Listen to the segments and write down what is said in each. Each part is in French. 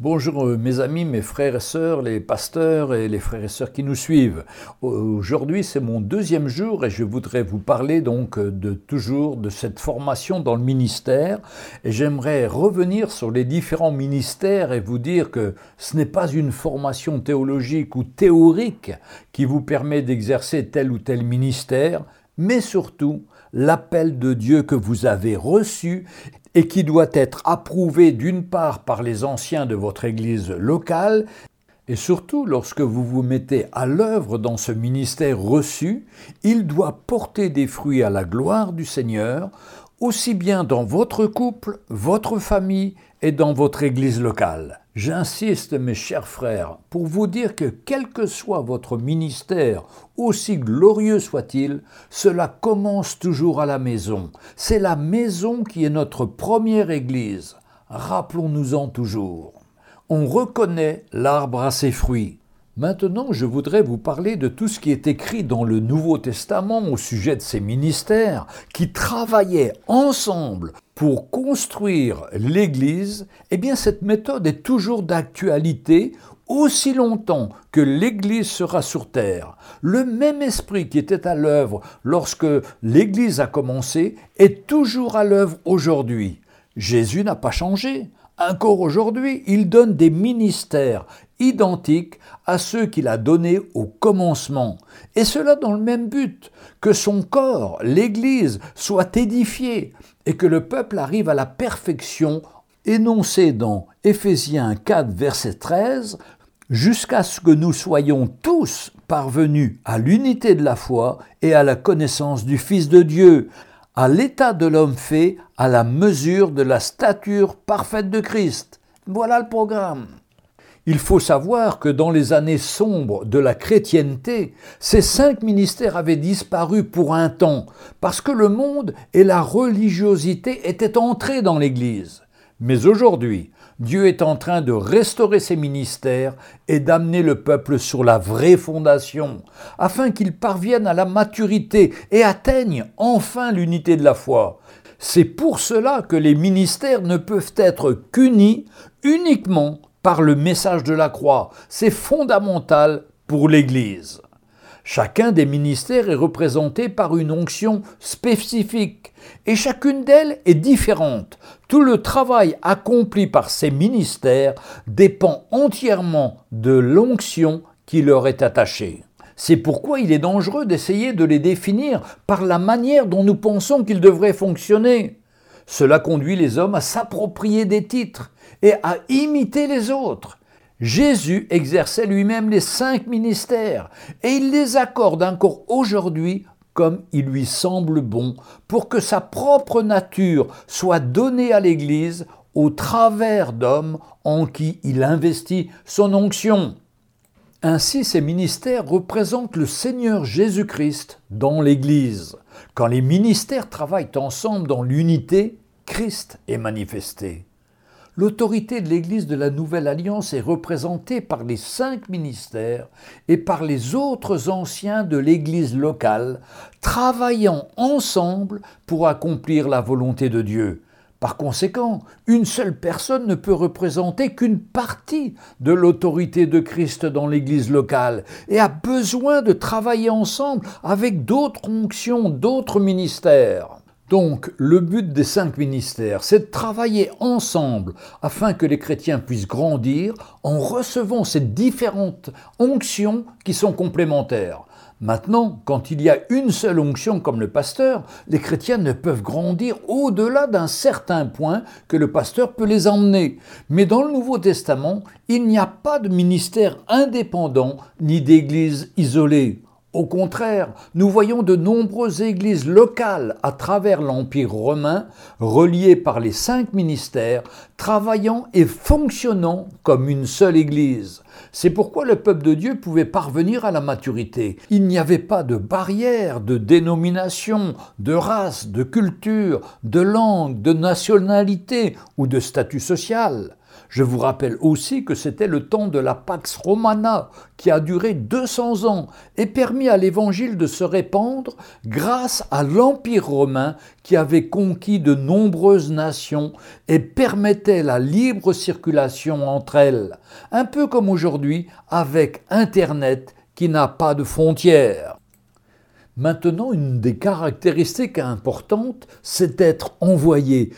Bonjour euh, mes amis, mes frères et sœurs, les pasteurs et les frères et sœurs qui nous suivent. Aujourd'hui c'est mon deuxième jour et je voudrais vous parler donc euh, de toujours de cette formation dans le ministère et j'aimerais revenir sur les différents ministères et vous dire que ce n'est pas une formation théologique ou théorique qui vous permet d'exercer tel ou tel ministère, mais surtout l'appel de Dieu que vous avez reçu et qui doit être approuvé d'une part par les anciens de votre Église locale, et surtout lorsque vous vous mettez à l'œuvre dans ce ministère reçu, il doit porter des fruits à la gloire du Seigneur, aussi bien dans votre couple, votre famille et dans votre Église locale. J'insiste, mes chers frères, pour vous dire que quel que soit votre ministère, aussi glorieux soit-il, cela commence toujours à la maison. C'est la maison qui est notre première Église. Rappelons-nous-en toujours. On reconnaît l'arbre à ses fruits. Maintenant, je voudrais vous parler de tout ce qui est écrit dans le Nouveau Testament au sujet de ces ministères qui travaillaient ensemble pour construire l'Église. Eh bien, cette méthode est toujours d'actualité aussi longtemps que l'Église sera sur terre. Le même esprit qui était à l'œuvre lorsque l'Église a commencé est toujours à l'œuvre aujourd'hui. Jésus n'a pas changé. Encore aujourd'hui, il donne des ministères identiques à ceux qu'il a donnés au commencement, et cela dans le même but, que son corps, l'Église, soit édifié, et que le peuple arrive à la perfection énoncée dans Éphésiens 4, verset 13, jusqu'à ce que nous soyons tous parvenus à l'unité de la foi et à la connaissance du Fils de Dieu, à l'état de l'homme fait à la mesure de la stature parfaite de Christ. Voilà le programme. Il faut savoir que dans les années sombres de la chrétienté, ces cinq ministères avaient disparu pour un temps, parce que le monde et la religiosité étaient entrés dans l'Église. Mais aujourd'hui, Dieu est en train de restaurer ses ministères et d'amener le peuple sur la vraie fondation, afin qu'il parvienne à la maturité et atteigne enfin l'unité de la foi. C'est pour cela que les ministères ne peuvent être qu'unis uniquement par le message de la croix. C'est fondamental pour l'Église. Chacun des ministères est représenté par une onction spécifique et chacune d'elles est différente. Tout le travail accompli par ces ministères dépend entièrement de l'onction qui leur est attachée. C'est pourquoi il est dangereux d'essayer de les définir par la manière dont nous pensons qu'ils devraient fonctionner. Cela conduit les hommes à s'approprier des titres et à imiter les autres. Jésus exerçait lui-même les cinq ministères et il les accorde encore aujourd'hui comme il lui semble bon pour que sa propre nature soit donnée à l'Église au travers d'hommes en qui il investit son onction. Ainsi, ces ministères représentent le Seigneur Jésus-Christ dans l'Église. Quand les ministères travaillent ensemble dans l'unité, Christ est manifesté. L'autorité de l'Église de la Nouvelle Alliance est représentée par les cinq ministères et par les autres anciens de l'Église locale, travaillant ensemble pour accomplir la volonté de Dieu. Par conséquent, une seule personne ne peut représenter qu'une partie de l'autorité de Christ dans l'Église locale et a besoin de travailler ensemble avec d'autres onctions, d'autres ministères. Donc, le but des cinq ministères, c'est de travailler ensemble afin que les chrétiens puissent grandir en recevant ces différentes onctions qui sont complémentaires. Maintenant, quand il y a une seule onction comme le pasteur, les chrétiens ne peuvent grandir au-delà d'un certain point que le pasteur peut les emmener. Mais dans le Nouveau Testament, il n'y a pas de ministère indépendant ni d'église isolée. Au contraire, nous voyons de nombreuses églises locales à travers l'Empire romain, reliées par les cinq ministères, travaillant et fonctionnant comme une seule église. C'est pourquoi le peuple de Dieu pouvait parvenir à la maturité. Il n'y avait pas de barrière de dénomination, de race, de culture, de langue, de nationalité ou de statut social. Je vous rappelle aussi que c'était le temps de la Pax Romana, qui a duré 200 ans et permis à l'Évangile de se répandre grâce à l'Empire romain qui avait conquis de nombreuses nations et permettait la libre circulation entre elles, un peu comme aujourd'hui avec Internet qui n'a pas de frontières. Maintenant, une des caractéristiques importantes, c'est d'être envoyé,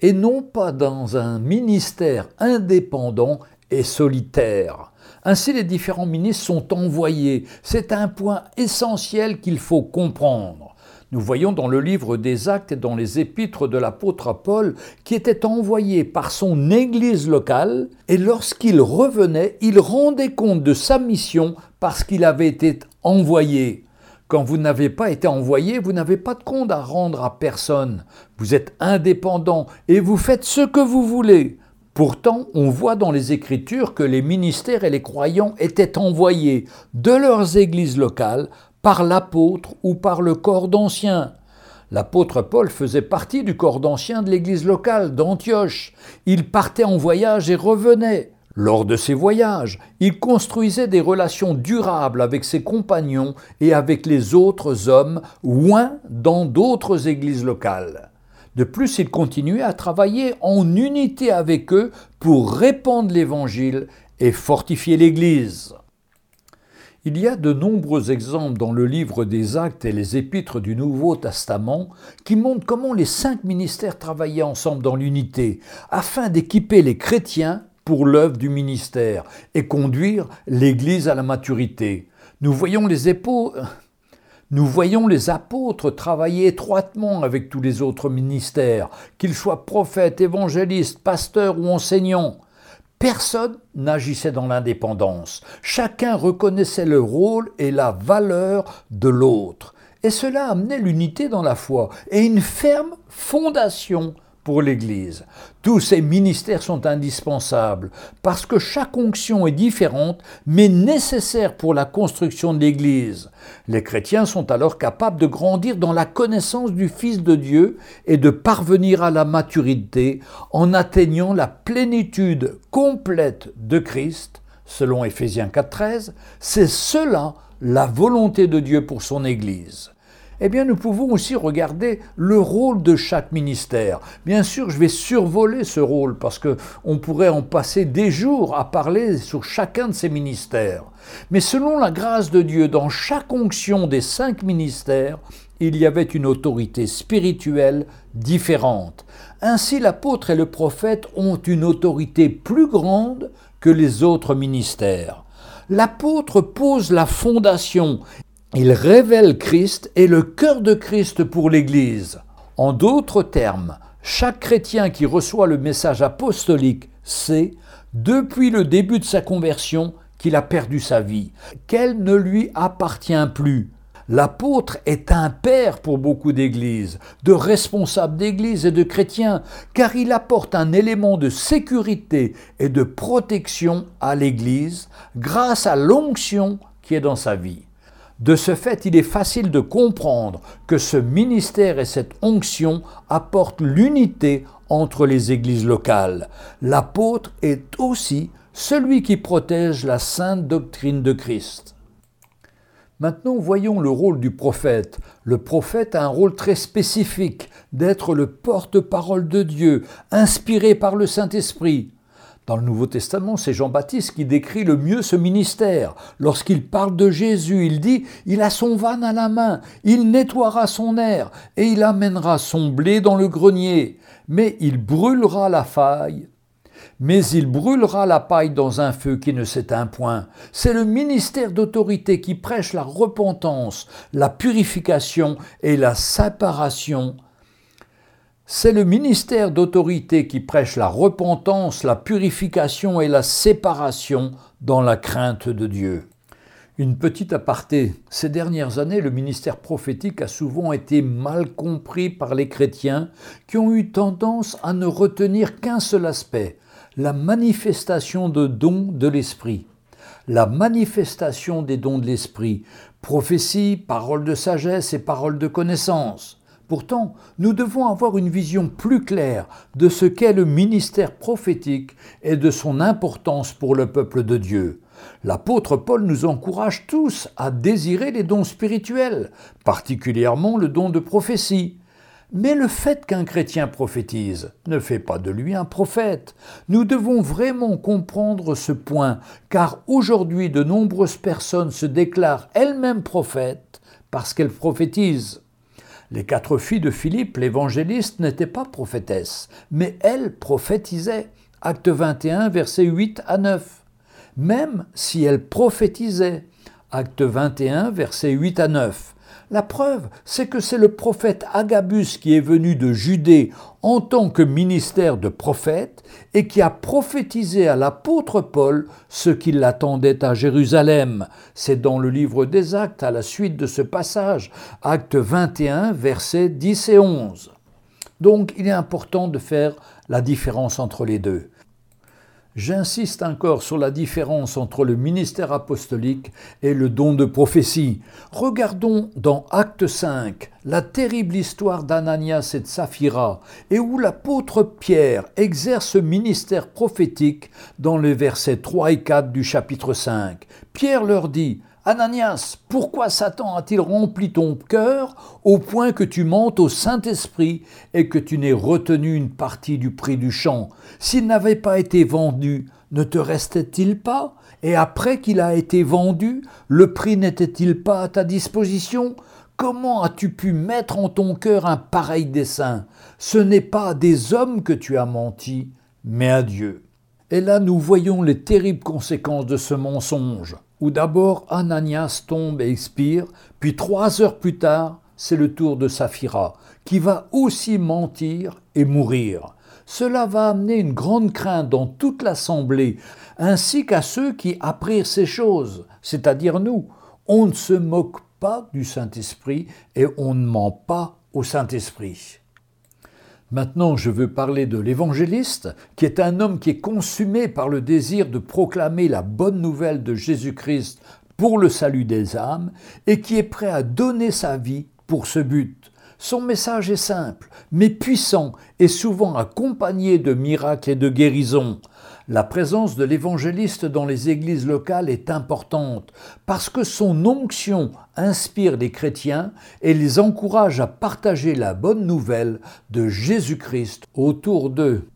et non pas dans un ministère indépendant et solitaire. Ainsi, les différents ministres sont envoyés. C'est un point essentiel qu'il faut comprendre. Nous voyons dans le livre des Actes et dans les épîtres de l'apôtre Paul qui était envoyé par son Église locale et lorsqu'il revenait, il rendait compte de sa mission parce qu'il avait été envoyé. Quand vous n'avez pas été envoyé, vous n'avez pas de compte à rendre à personne. Vous êtes indépendant et vous faites ce que vous voulez. Pourtant, on voit dans les Écritures que les ministères et les croyants étaient envoyés de leurs églises locales par l'apôtre ou par le corps d'anciens. L'apôtre Paul faisait partie du corps d'anciens de l'église locale d'Antioche. Il partait en voyage et revenait. Lors de ses voyages, il construisait des relations durables avec ses compagnons et avec les autres hommes loin dans d'autres églises locales. De plus, il continuait à travailler en unité avec eux pour répandre l'Évangile et fortifier l'Église. Il y a de nombreux exemples dans le livre des Actes et les épîtres du Nouveau Testament qui montrent comment les cinq ministères travaillaient ensemble dans l'unité afin d'équiper les chrétiens pour l'œuvre du ministère et conduire l'Église à la maturité. Nous voyons les nous voyons les apôtres travailler étroitement avec tous les autres ministères, qu'ils soient prophètes, évangélistes, pasteurs ou enseignants. Personne n'agissait dans l'indépendance. Chacun reconnaissait le rôle et la valeur de l'autre. Et cela amenait l'unité dans la foi et une ferme fondation pour l'Église. Tous ces ministères sont indispensables parce que chaque onction est différente mais nécessaire pour la construction de l'Église. Les chrétiens sont alors capables de grandir dans la connaissance du Fils de Dieu et de parvenir à la maturité en atteignant la plénitude complète de Christ, selon Éphésiens 4.13. C'est cela la volonté de Dieu pour son Église eh bien nous pouvons aussi regarder le rôle de chaque ministère. Bien sûr, je vais survoler ce rôle parce que on pourrait en passer des jours à parler sur chacun de ces ministères. Mais selon la grâce de Dieu, dans chaque onction des cinq ministères, il y avait une autorité spirituelle différente. Ainsi, l'apôtre et le prophète ont une autorité plus grande que les autres ministères. L'apôtre pose la fondation il révèle Christ et le cœur de Christ pour l'Église. En d'autres termes, chaque chrétien qui reçoit le message apostolique sait, depuis le début de sa conversion, qu'il a perdu sa vie, qu'elle ne lui appartient plus. L'apôtre est un père pour beaucoup d'églises, de responsables d'églises et de chrétiens, car il apporte un élément de sécurité et de protection à l'église grâce à l'onction qui est dans sa vie. De ce fait, il est facile de comprendre que ce ministère et cette onction apportent l'unité entre les églises locales. L'apôtre est aussi celui qui protège la sainte doctrine de Christ. Maintenant, voyons le rôle du prophète. Le prophète a un rôle très spécifique d'être le porte-parole de Dieu, inspiré par le Saint-Esprit. Dans le Nouveau Testament, c'est Jean-Baptiste qui décrit le mieux ce ministère. Lorsqu'il parle de Jésus, il dit, il a son van à la main, il nettoiera son air, et il amènera son blé dans le grenier, mais il brûlera la faille. Mais il brûlera la paille dans un feu qui ne s'éteint point. C'est le ministère d'autorité qui prêche la repentance, la purification et la séparation c'est le ministère d'autorité qui prêche la repentance, la purification et la séparation dans la crainte de Dieu. Une petite aparté. Ces dernières années, le ministère prophétique a souvent été mal compris par les chrétiens qui ont eu tendance à ne retenir qu'un seul aspect, la manifestation de dons de l'Esprit. La manifestation des dons de l'Esprit, prophétie, parole de sagesse et parole de connaissance Pourtant, nous devons avoir une vision plus claire de ce qu'est le ministère prophétique et de son importance pour le peuple de Dieu. L'apôtre Paul nous encourage tous à désirer les dons spirituels, particulièrement le don de prophétie. Mais le fait qu'un chrétien prophétise ne fait pas de lui un prophète. Nous devons vraiment comprendre ce point, car aujourd'hui de nombreuses personnes se déclarent elles-mêmes prophètes parce qu'elles prophétisent. Les quatre filles de Philippe, l'évangéliste, n'étaient pas prophétesses, mais elles prophétisaient. Acte 21, versets 8 à 9. Même si elles prophétisaient. Acte 21, versets 8 à 9. La preuve, c'est que c'est le prophète Agabus qui est venu de Judée en tant que ministère de prophète et qui a prophétisé à l'apôtre Paul ce qui l'attendait à Jérusalem. C'est dans le livre des Actes à la suite de ce passage, acte 21, versets 10 et 11. Donc il est important de faire la différence entre les deux. J'insiste encore sur la différence entre le ministère apostolique et le don de prophétie. Regardons dans Acte 5 la terrible histoire d'Ananias et de Saphira, et où l'apôtre Pierre exerce ce ministère prophétique dans les versets 3 et 4 du chapitre 5. Pierre leur dit Ananias, pourquoi Satan a-t-il rempli ton cœur au point que tu mentes au Saint-Esprit et que tu n'aies retenu une partie du prix du champ? S'il n'avait pas été vendu, ne te restait-il pas? Et après qu'il a été vendu, le prix n'était-il pas à ta disposition? Comment as-tu pu mettre en ton cœur un pareil dessein? Ce n'est pas à des hommes que tu as menti, mais à Dieu. Et là nous voyons les terribles conséquences de ce mensonge où d'abord Ananias tombe et expire, puis trois heures plus tard, c'est le tour de Saphira, qui va aussi mentir et mourir. Cela va amener une grande crainte dans toute l'assemblée, ainsi qu'à ceux qui apprirent ces choses, c'est-à-dire nous. On ne se moque pas du Saint-Esprit et on ne ment pas au Saint-Esprit. Maintenant, je veux parler de l'évangéliste, qui est un homme qui est consumé par le désir de proclamer la bonne nouvelle de Jésus-Christ pour le salut des âmes, et qui est prêt à donner sa vie pour ce but. Son message est simple, mais puissant, et souvent accompagné de miracles et de guérisons. La présence de l'évangéliste dans les églises locales est importante parce que son onction inspire les chrétiens et les encourage à partager la bonne nouvelle de Jésus-Christ autour d'eux.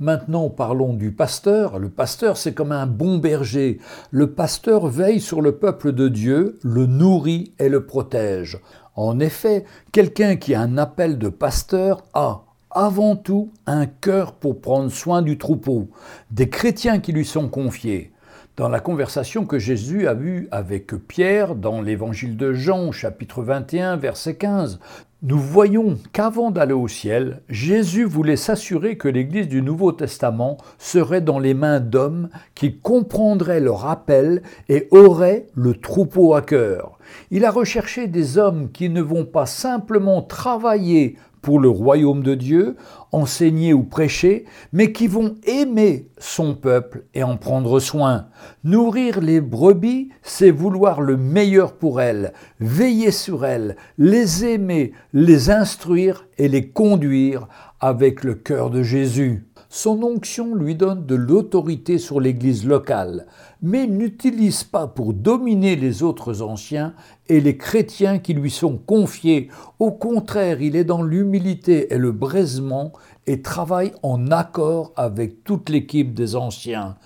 Maintenant parlons du pasteur. Le pasteur, c'est comme un bon berger. Le pasteur veille sur le peuple de Dieu, le nourrit et le protège. En effet, quelqu'un qui a un appel de pasteur a avant tout un cœur pour prendre soin du troupeau, des chrétiens qui lui sont confiés. Dans la conversation que Jésus a eue avec Pierre dans l'évangile de Jean, chapitre 21, verset 15, nous voyons qu'avant d'aller au ciel, Jésus voulait s'assurer que l'Église du Nouveau Testament serait dans les mains d'hommes qui comprendraient leur appel et auraient le troupeau à cœur. Il a recherché des hommes qui ne vont pas simplement travailler pour le royaume de Dieu, enseigner ou prêcher, mais qui vont aimer son peuple et en prendre soin. Nourrir les brebis, c'est vouloir le meilleur pour elles, veiller sur elles, les aimer, les instruire et les conduire avec le cœur de Jésus. Son onction lui donne de l'autorité sur l'Église locale, mais n'utilise pas pour dominer les autres anciens et les chrétiens qui lui sont confiés. Au contraire, il est dans l'humilité et le braisement et travaille en accord avec toute l'équipe des anciens.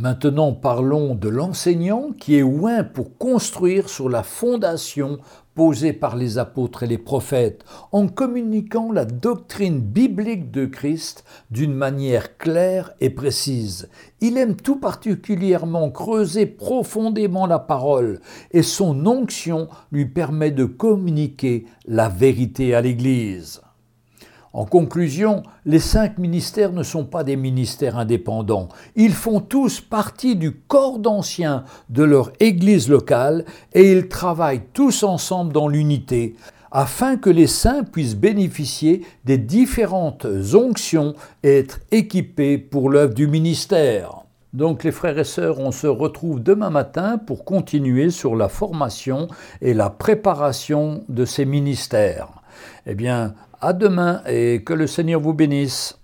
Maintenant parlons de l'enseignant qui est oint pour construire sur la fondation posée par les apôtres et les prophètes, en communiquant la doctrine biblique de Christ d'une manière claire et précise. Il aime tout particulièrement creuser profondément la parole, et son onction lui permet de communiquer la vérité à l'Église. En conclusion, les cinq ministères ne sont pas des ministères indépendants. Ils font tous partie du corps d'anciens de leur Église locale et ils travaillent tous ensemble dans l'unité afin que les saints puissent bénéficier des différentes onctions et être équipés pour l'œuvre du ministère. Donc les frères et sœurs, on se retrouve demain matin pour continuer sur la formation et la préparation de ces ministères. Eh bien, à demain et que le Seigneur vous bénisse.